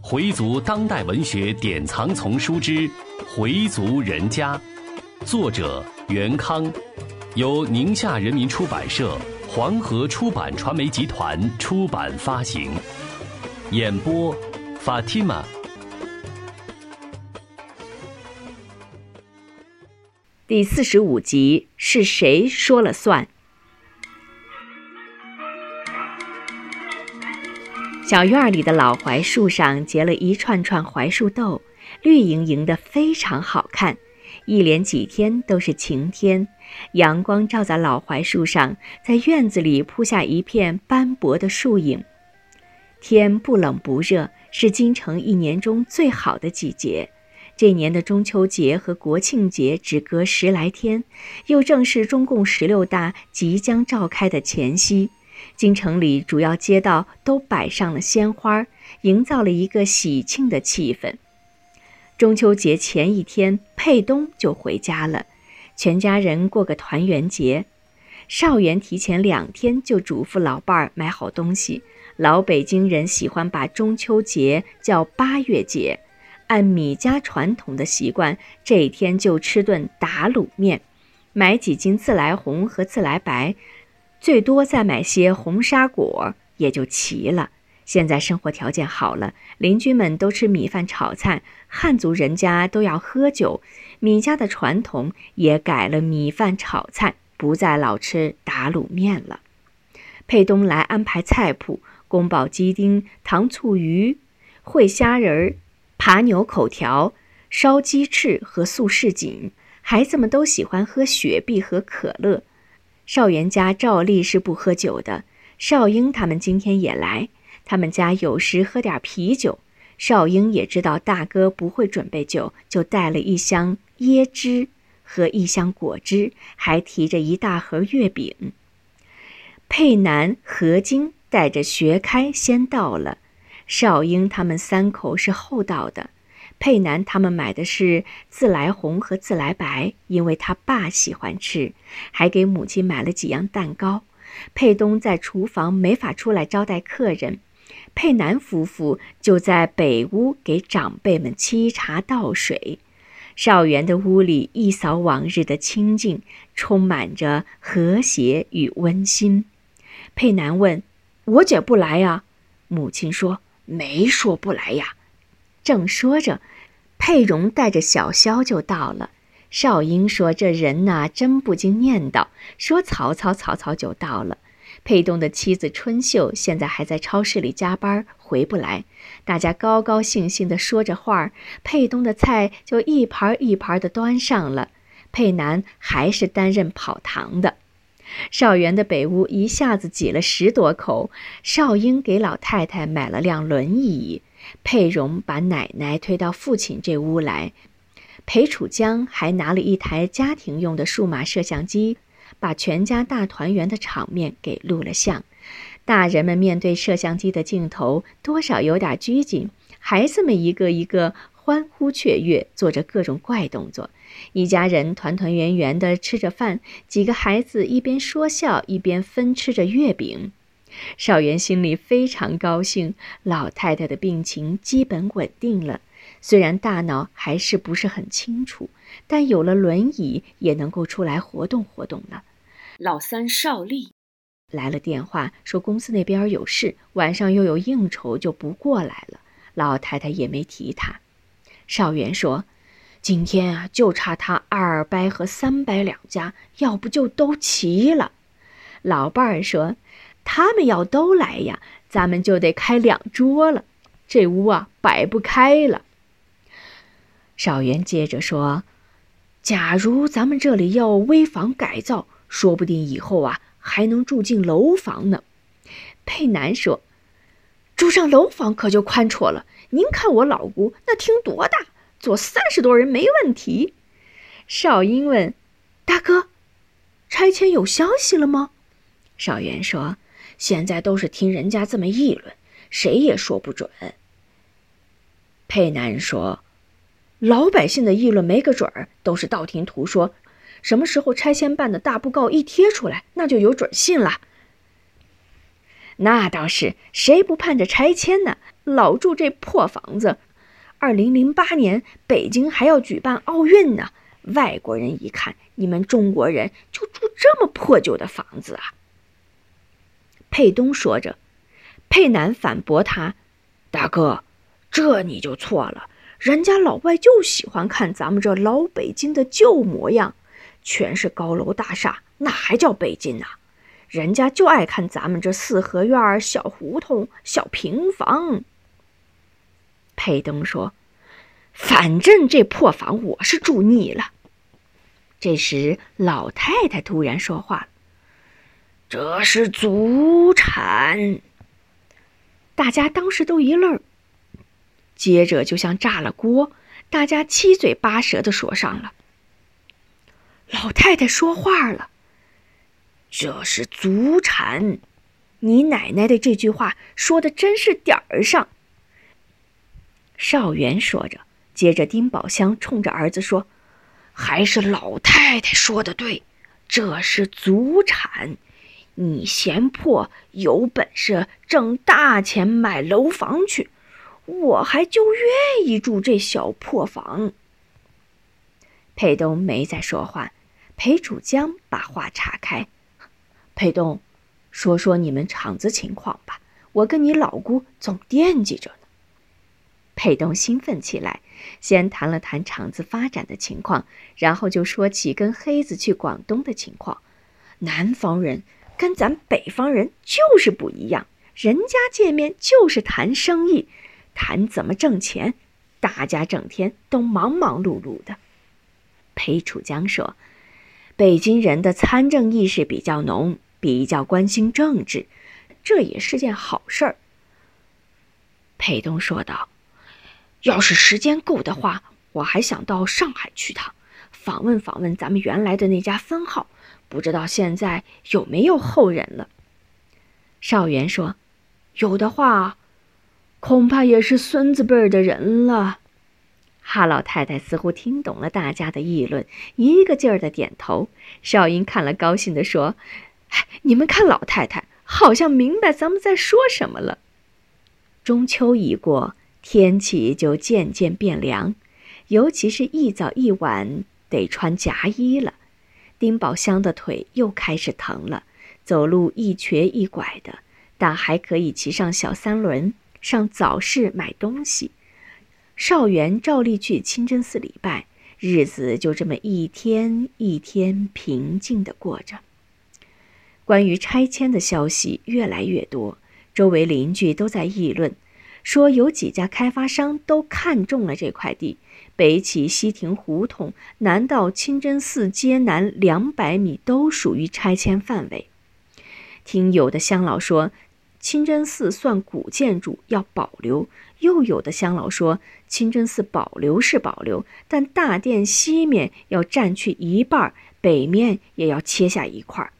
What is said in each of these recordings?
回族当代文学典藏丛书之《回族人家》，作者袁康，由宁夏人民出版社、黄河出版传媒集团出版发行。演播：Fatima。第四十五集是谁说了算？小院里的老槐树上结了一串串槐树豆，绿莹莹的，非常好看。一连几天都是晴天，阳光照在老槐树上，在院子里铺下一片斑驳的树影。天不冷不热，是京城一年中最好的季节。这年的中秋节和国庆节只隔十来天，又正是中共十六大即将召开的前夕。京城里主要街道都摆上了鲜花，营造了一个喜庆的气氛。中秋节前一天，佩东就回家了，全家人过个团圆节。少元提前两天就嘱咐老伴儿买好东西。老北京人喜欢把中秋节叫八月节，按米家传统的习惯，这一天就吃顿打卤面，买几斤自来红和自来白。最多再买些红沙果，也就齐了。现在生活条件好了，邻居们都吃米饭炒菜，汉族人家都要喝酒，米家的传统也改了米饭炒菜，不再老吃打卤面了。佩东来安排菜谱：宫保鸡丁、糖醋鱼、烩虾仁儿、扒牛口条、烧鸡翅和素什锦。孩子们都喜欢喝雪碧和可乐。少元家照例是不喝酒的，少英他们今天也来，他们家有时喝点啤酒。少英也知道大哥不会准备酒，就带了一箱椰汁和一箱果汁，还提着一大盒月饼。佩南、何晶带着学开先到了，少英他们三口是后到的。佩南他们买的是自来红和自来白，因为他爸喜欢吃，还给母亲买了几样蛋糕。佩东在厨房没法出来招待客人，佩南夫妇就在北屋给长辈们沏茶倒水。少元的屋里一扫往日的清静，充满着和谐与温馨。佩南问：“我姐不来呀？”母亲说：“没说不来呀。”正说着，佩蓉带着小肖就到了。少英说：“这人呐，真不经念叨，说曹操，曹操就到了。”佩东的妻子春秀现在还在超市里加班，回不来。大家高高兴兴地说着话儿，佩东的菜就一盘一盘地端上了。佩南还是担任跑堂的。少元的北屋一下子挤了十多口。少英给老太太买了辆轮椅。佩蓉把奶奶推到父亲这屋来，裴楚江还拿了一台家庭用的数码摄像机，把全家大团圆的场面给录了像。大人们面对摄像机的镜头，多少有点拘谨；孩子们一个一个欢呼雀跃，做着各种怪动作。一家人团团圆圆地吃着饭，几个孩子一边说笑，一边分吃着月饼。少元心里非常高兴，老太太的病情基本稳定了，虽然大脑还是不是很清楚，但有了轮椅也能够出来活动活动了。老三少丽来了电话，说公司那边有事，晚上又有应酬，就不过来了。老太太也没提他。少元说：“今天啊，就差他二伯和三伯两家，要不就都齐了。”老伴儿说。他们要都来呀，咱们就得开两桌了，这屋啊摆不开了。少元接着说：“假如咱们这里要危房改造，说不定以后啊还能住进楼房呢。”佩南说：“住上楼房可就宽绰了。您看我老姑那厅多大，坐三十多人没问题。”少英问：“大哥，拆迁有消息了吗？”少元说。现在都是听人家这么议论，谁也说不准。佩南说：“老百姓的议论没个准儿，都是道听途说。什么时候拆迁办的大布告一贴出来，那就有准信了。”那倒是，谁不盼着拆迁呢？老住这破房子。二零零八年北京还要举办奥运呢，外国人一看你们中国人就住这么破旧的房子啊！佩东说着，佩南反驳他：“大哥，这你就错了，人家老外就喜欢看咱们这老北京的旧模样，全是高楼大厦，那还叫北京啊？人家就爱看咱们这四合院、小胡同、小平房。”佩东说：“反正这破房我是住腻了。”这时，老太太突然说话了：“这是祖产。”大家当时都一愣，接着就像炸了锅，大家七嘴八舌的说上了。老太太说话了：“这是祖产，你奶奶的这句话说的真是点儿上。”少元说着，接着丁宝香冲着儿子说：“还是老太太说的对，这是祖产。你嫌破，有本事挣大钱买楼房去，我还就愿意住这小破房。”裴东没再说话，裴楚江把话岔开：“裴东，说说你们厂子情况吧，我跟你老姑总惦记着呢。”佩东兴奋起来，先谈了谈厂子发展的情况，然后就说起跟黑子去广东的情况。南方人跟咱北方人就是不一样，人家见面就是谈生意，谈怎么挣钱，大家整天都忙忙碌碌的。裴楚江说：“北京人的参政意识比较浓，比较关心政治，这也是件好事儿。”裴东说道。要是时间够的话，我还想到上海去趟，访问访问咱们原来的那家分号，不知道现在有没有后人了。少元说：“有的话，恐怕也是孙子辈儿的人了。”哈老太太似乎听懂了大家的议论，一个劲儿的点头。少英看了，高兴地说：“你们看，老太太好像明白咱们在说什么了。”中秋已过。天气就渐渐变凉，尤其是一早一晚得穿夹衣了。丁宝香的腿又开始疼了，走路一瘸一拐的，但还可以骑上小三轮上早市买东西。少元照例去清真寺礼拜，日子就这么一天一天平静地过着。关于拆迁的消息越来越多，周围邻居都在议论。说有几家开发商都看中了这块地，北起西亭胡同，南到清真寺街南两百米都属于拆迁范围。听有的乡老说，清真寺算古建筑要保留；又有的乡老说，清真寺保留是保留，但大殿西面要占去一半，北面也要切下一块。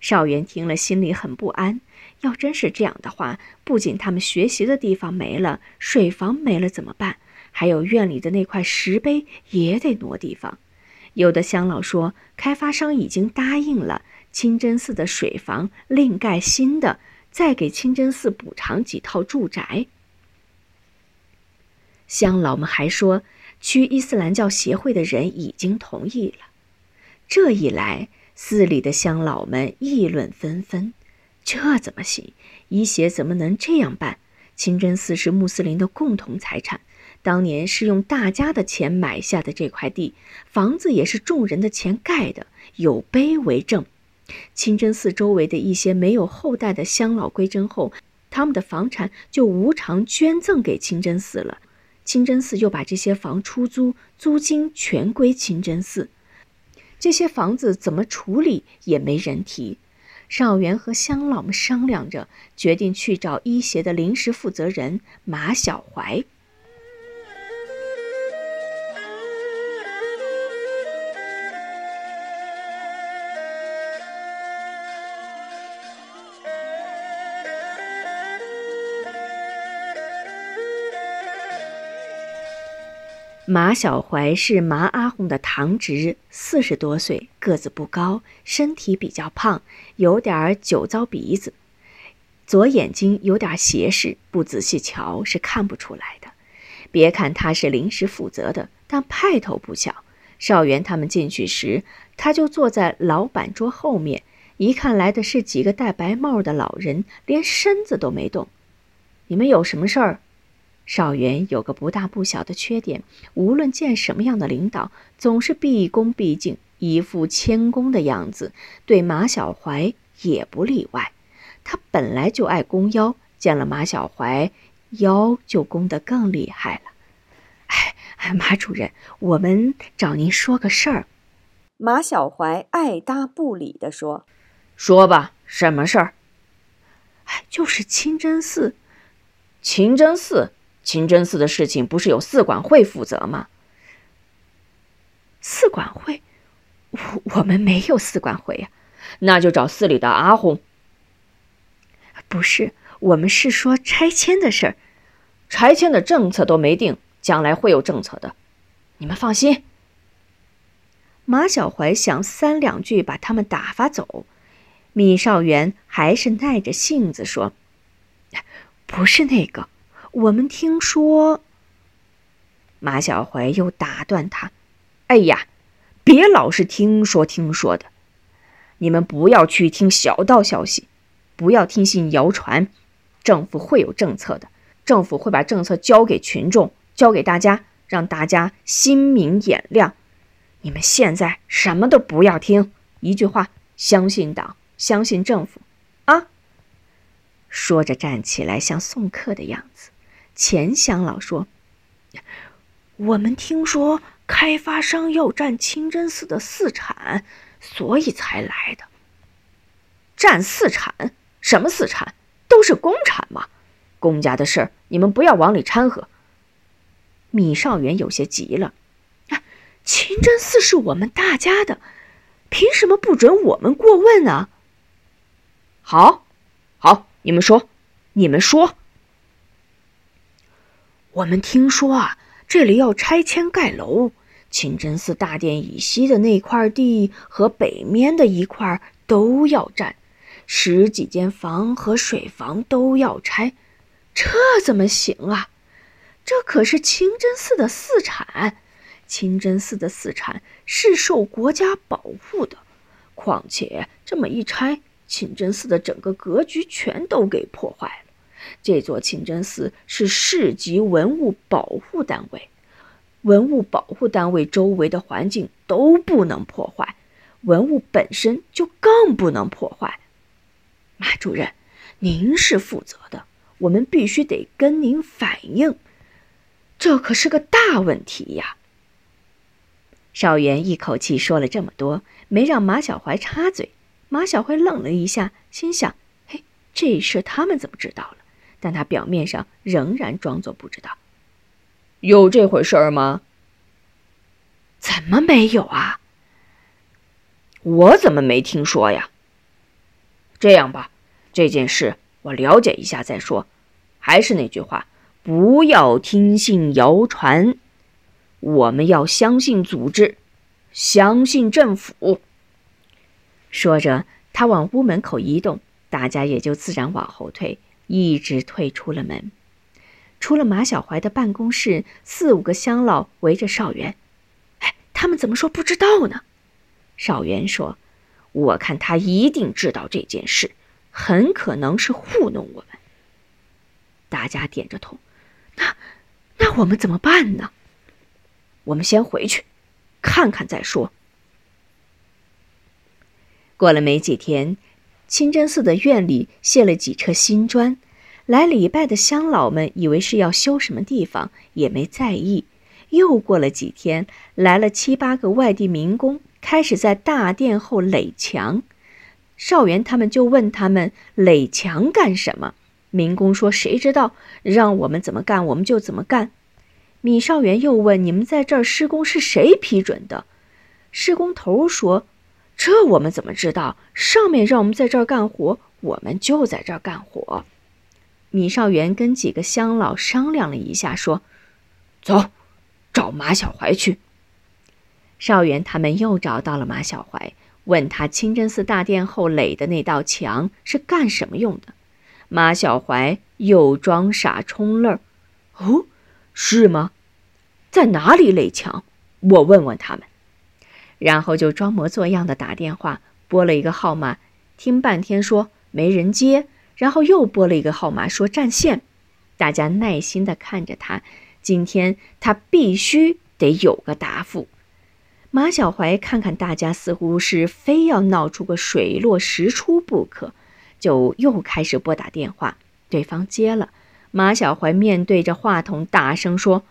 少元听了，心里很不安。要真是这样的话，不仅他们学习的地方没了，水房没了怎么办？还有院里的那块石碑也得挪地方。有的乡老说，开发商已经答应了，清真寺的水房另盖新的，再给清真寺补偿几套住宅。乡老们还说，区伊斯兰教协会的人已经同意了。这一来，寺里的乡老们议论纷纷。这怎么行？一协怎么能这样办？清真寺是穆斯林的共同财产，当年是用大家的钱买下的这块地，房子也是众人的钱盖的，有碑为证。清真寺周围的一些没有后代的乡老归真后，他们的房产就无偿捐赠给清真寺了，清真寺又把这些房出租，租金全归清真寺。这些房子怎么处理也没人提。少元和乡老们商量着，决定去找医协的临时负责人马小怀。马小怀是马阿红的堂侄，四十多岁，个子不高，身体比较胖，有点酒糟鼻子。左眼睛有点斜视，不仔细瞧是看不出来的。别看他是临时负责的，但派头不小。少元他们进去时，他就坐在老板桌后面。一看来的是几个戴白帽的老人，连身子都没动。你们有什么事儿？少元有个不大不小的缺点，无论见什么样的领导，总是毕恭毕敬，一副谦恭的样子。对马小怀也不例外。他本来就爱弓腰，见了马小怀，腰就弓得更厉害了。哎，马主任，我们找您说个事儿。马小怀爱搭不理地说：“说吧，什么事儿？哎，就是清真寺。清真寺，清真寺的事情不是由寺管会负责吗？寺管会，我我们没有寺管会呀。那就找寺里的阿訇。不是，我们是说拆迁的事儿，拆迁的政策都没定。”将来会有政策的，你们放心。马小怀想三两句把他们打发走，米少元还是耐着性子说：“不是那个，我们听说。”马小怀又打断他：“哎呀，别老是听说听说的，你们不要去听小道消息，不要听信谣传。政府会有政策的，政府会把政策交给群众。”交给大家，让大家心明眼亮。你们现在什么都不要听，一句话，相信党，相信政府，啊！说着站起来，像送客的样子。钱乡老说：“我们听说开发商要占清真寺的寺产，所以才来的。占寺产？什么寺产？都是公产嘛！公家的事儿，你们不要往里掺和。”米少元有些急了：“啊，清真寺是我们大家的，凭什么不准我们过问呢？”“好，好，你们说，你们说。”“我们听说啊，这里要拆迁盖楼，清真寺大殿以西的那块地和北面的一块都要占，十几间房和水房都要拆，这怎么行啊？”这可是清真寺的寺产，清真寺的寺产是受国家保护的。况且这么一拆，清真寺的整个格局全都给破坏了。这座清真寺是市级文物保护单位，文物保护单位周围的环境都不能破坏，文物本身就更不能破坏。马主任，您是负责的，我们必须得跟您反映。这可是个大问题呀！少元一口气说了这么多，没让马小怀插嘴。马小怀愣了一下，心想：“嘿，这事他们怎么知道了？”但他表面上仍然装作不知道。有这回事吗？怎么没有啊？我怎么没听说呀？这样吧，这件事我了解一下再说。还是那句话。不要听信谣传，我们要相信组织，相信政府。说着，他往屋门口移动，大家也就自然往后退，一直退出了门。出了马小怀的办公室，四五个乡老围着少元。哎，他们怎么说不知道呢？少元说：“我看他一定知道这件事，很可能是糊弄我们。”大家点着头。那，那我们怎么办呢？我们先回去，看看再说。过了没几天，清真寺的院里卸了几车新砖，来礼拜的乡老们以为是要修什么地方，也没在意。又过了几天，来了七八个外地民工，开始在大殿后垒墙。少元他们就问他们垒墙干什么？民工说：“谁知道？让我们怎么干，我们就怎么干。”米少元又问：“你们在这儿施工是谁批准的？”施工头说：“这我们怎么知道？上面让我们在这儿干活，我们就在这儿干活。”米少元跟几个乡老商量了一下，说：“走，找马小怀去。”少元他们又找到了马小怀，问他清真寺大殿后垒的那道墙是干什么用的。马小怀又装傻充愣：“哦，是吗？在哪里垒墙？我问问他们。”然后就装模作样的打电话拨了一个号码，听半天说没人接，然后又拨了一个号码说占线。大家耐心地看着他，今天他必须得有个答复。马小怀看看大家似乎是非要闹出个水落石出不可，就又开始拨打电话。对方接了，马小怀面对着话筒大声说：“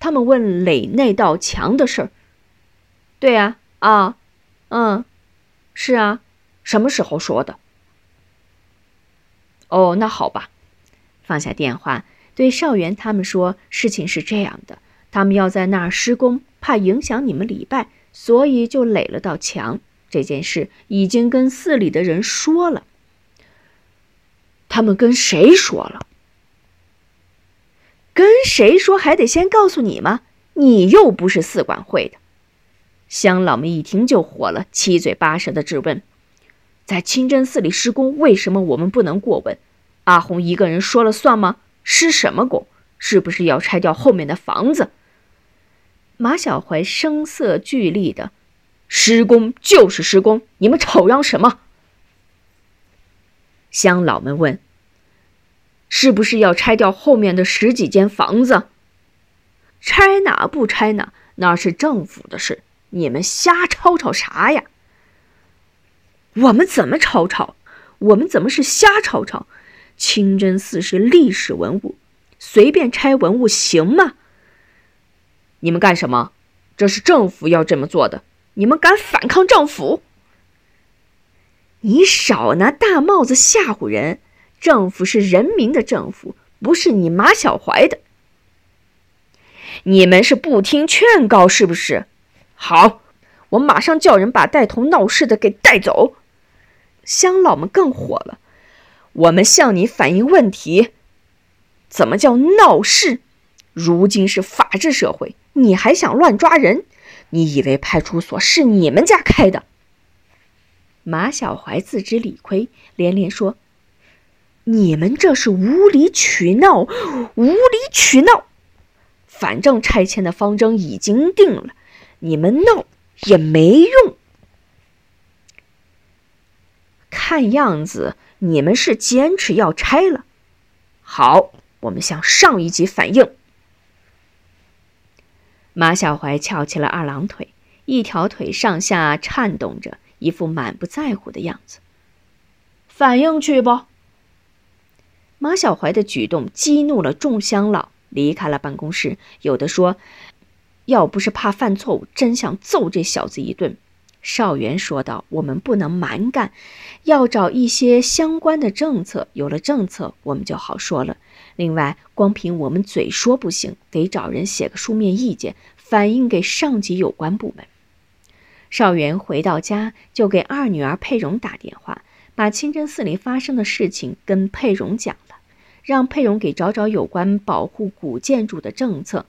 他们问垒那道墙的事儿。”“对呀，啊，嗯，是啊，什么时候说的？”“哦，那好吧。”放下电话，对少元他们说：“事情是这样的，他们要在那儿施工，怕影响你们礼拜，所以就垒了道墙。这件事已经跟寺里的人说了。他们跟谁说了？跟谁说还得先告诉你吗？你又不是寺管会的。”乡老们一听就火了，七嘴八舌的质问：“在清真寺里施工，为什么我们不能过问？”阿红一个人说了算吗？施什么工？是不是要拆掉后面的房子？马小怀声色俱厉的：“施工就是施工，你们吵嚷什么？”乡老们问：“是不是要拆掉后面的十几间房子？拆哪不拆哪？那是政府的事，你们瞎吵吵啥呀？我们怎么吵吵？我们怎么是瞎吵吵？”清真寺是历史文物，随便拆文物行吗？你们干什么？这是政府要这么做的，你们敢反抗政府？你少拿大帽子吓唬人！政府是人民的政府，不是你马小怀的。你们是不听劝告是不是？好，我马上叫人把带头闹事的给带走。乡老们更火了。我们向你反映问题，怎么叫闹事？如今是法治社会，你还想乱抓人？你以为派出所是你们家开的？马小怀自知理亏，连连说：“你们这是无理取闹，无理取闹！反正拆迁的方针已经定了，你们闹也没用。看样子。”你们是坚持要拆了，好，我们向上一级反映。马小怀翘起了二郎腿，一条腿上下颤动着，一副满不在乎的样子。反映去不？马小怀的举动激怒了众乡老，离开了办公室。有的说，要不是怕犯错误，真想揍这小子一顿。少元说道：“我们不能蛮干，要找一些相关的政策。有了政策，我们就好说了。另外，光凭我们嘴说不行，得找人写个书面意见，反映给上级有关部门。”少元回到家，就给二女儿佩蓉打电话，把清真寺里发生的事情跟佩蓉讲了，让佩蓉给找找有关保护古建筑的政策，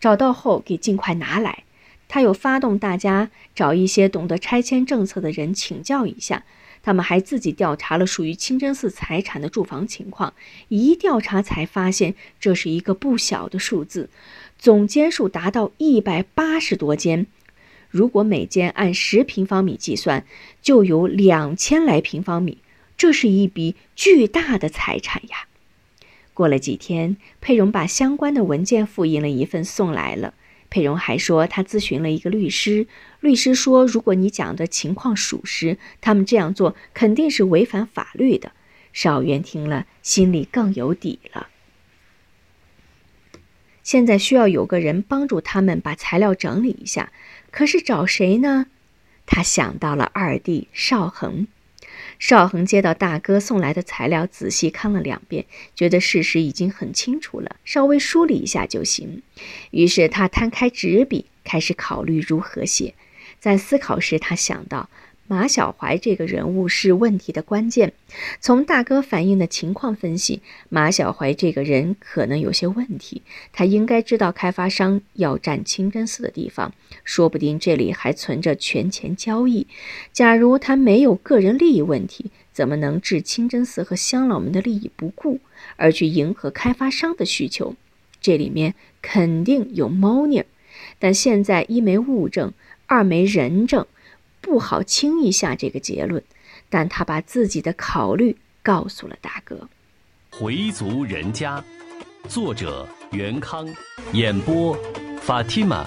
找到后给尽快拿来。他又发动大家找一些懂得拆迁政策的人请教一下，他们还自己调查了属于清真寺财产的住房情况，一调查才发现这是一个不小的数字，总间数达到一百八十多间，如果每间按十平方米计算，就有两千来平方米，这是一笔巨大的财产呀。过了几天，佩蓉把相关的文件复印了一份送来了。佩蓉还说，她咨询了一个律师，律师说，如果你讲的情况属实，他们这样做肯定是违反法律的。少元听了，心里更有底了。现在需要有个人帮助他们把材料整理一下，可是找谁呢？他想到了二弟邵恒。邵恒接到大哥送来的材料，仔细看了两遍，觉得事实已经很清楚了，稍微梳理一下就行。于是他摊开纸笔，开始考虑如何写。在思考时，他想到。马小怀这个人物是问题的关键。从大哥反映的情况分析，马小怀这个人可能有些问题。他应该知道开发商要占清真寺的地方，说不定这里还存着权钱交易。假如他没有个人利益问题，怎么能置清真寺和乡老们的利益不顾，而去迎合开发商的需求？这里面肯定有猫腻儿。但现在一没物证，二没人证，不好轻易下这个结论。但他把自己的考虑告诉了大哥。回族人家，作者袁康，演播法蒂玛。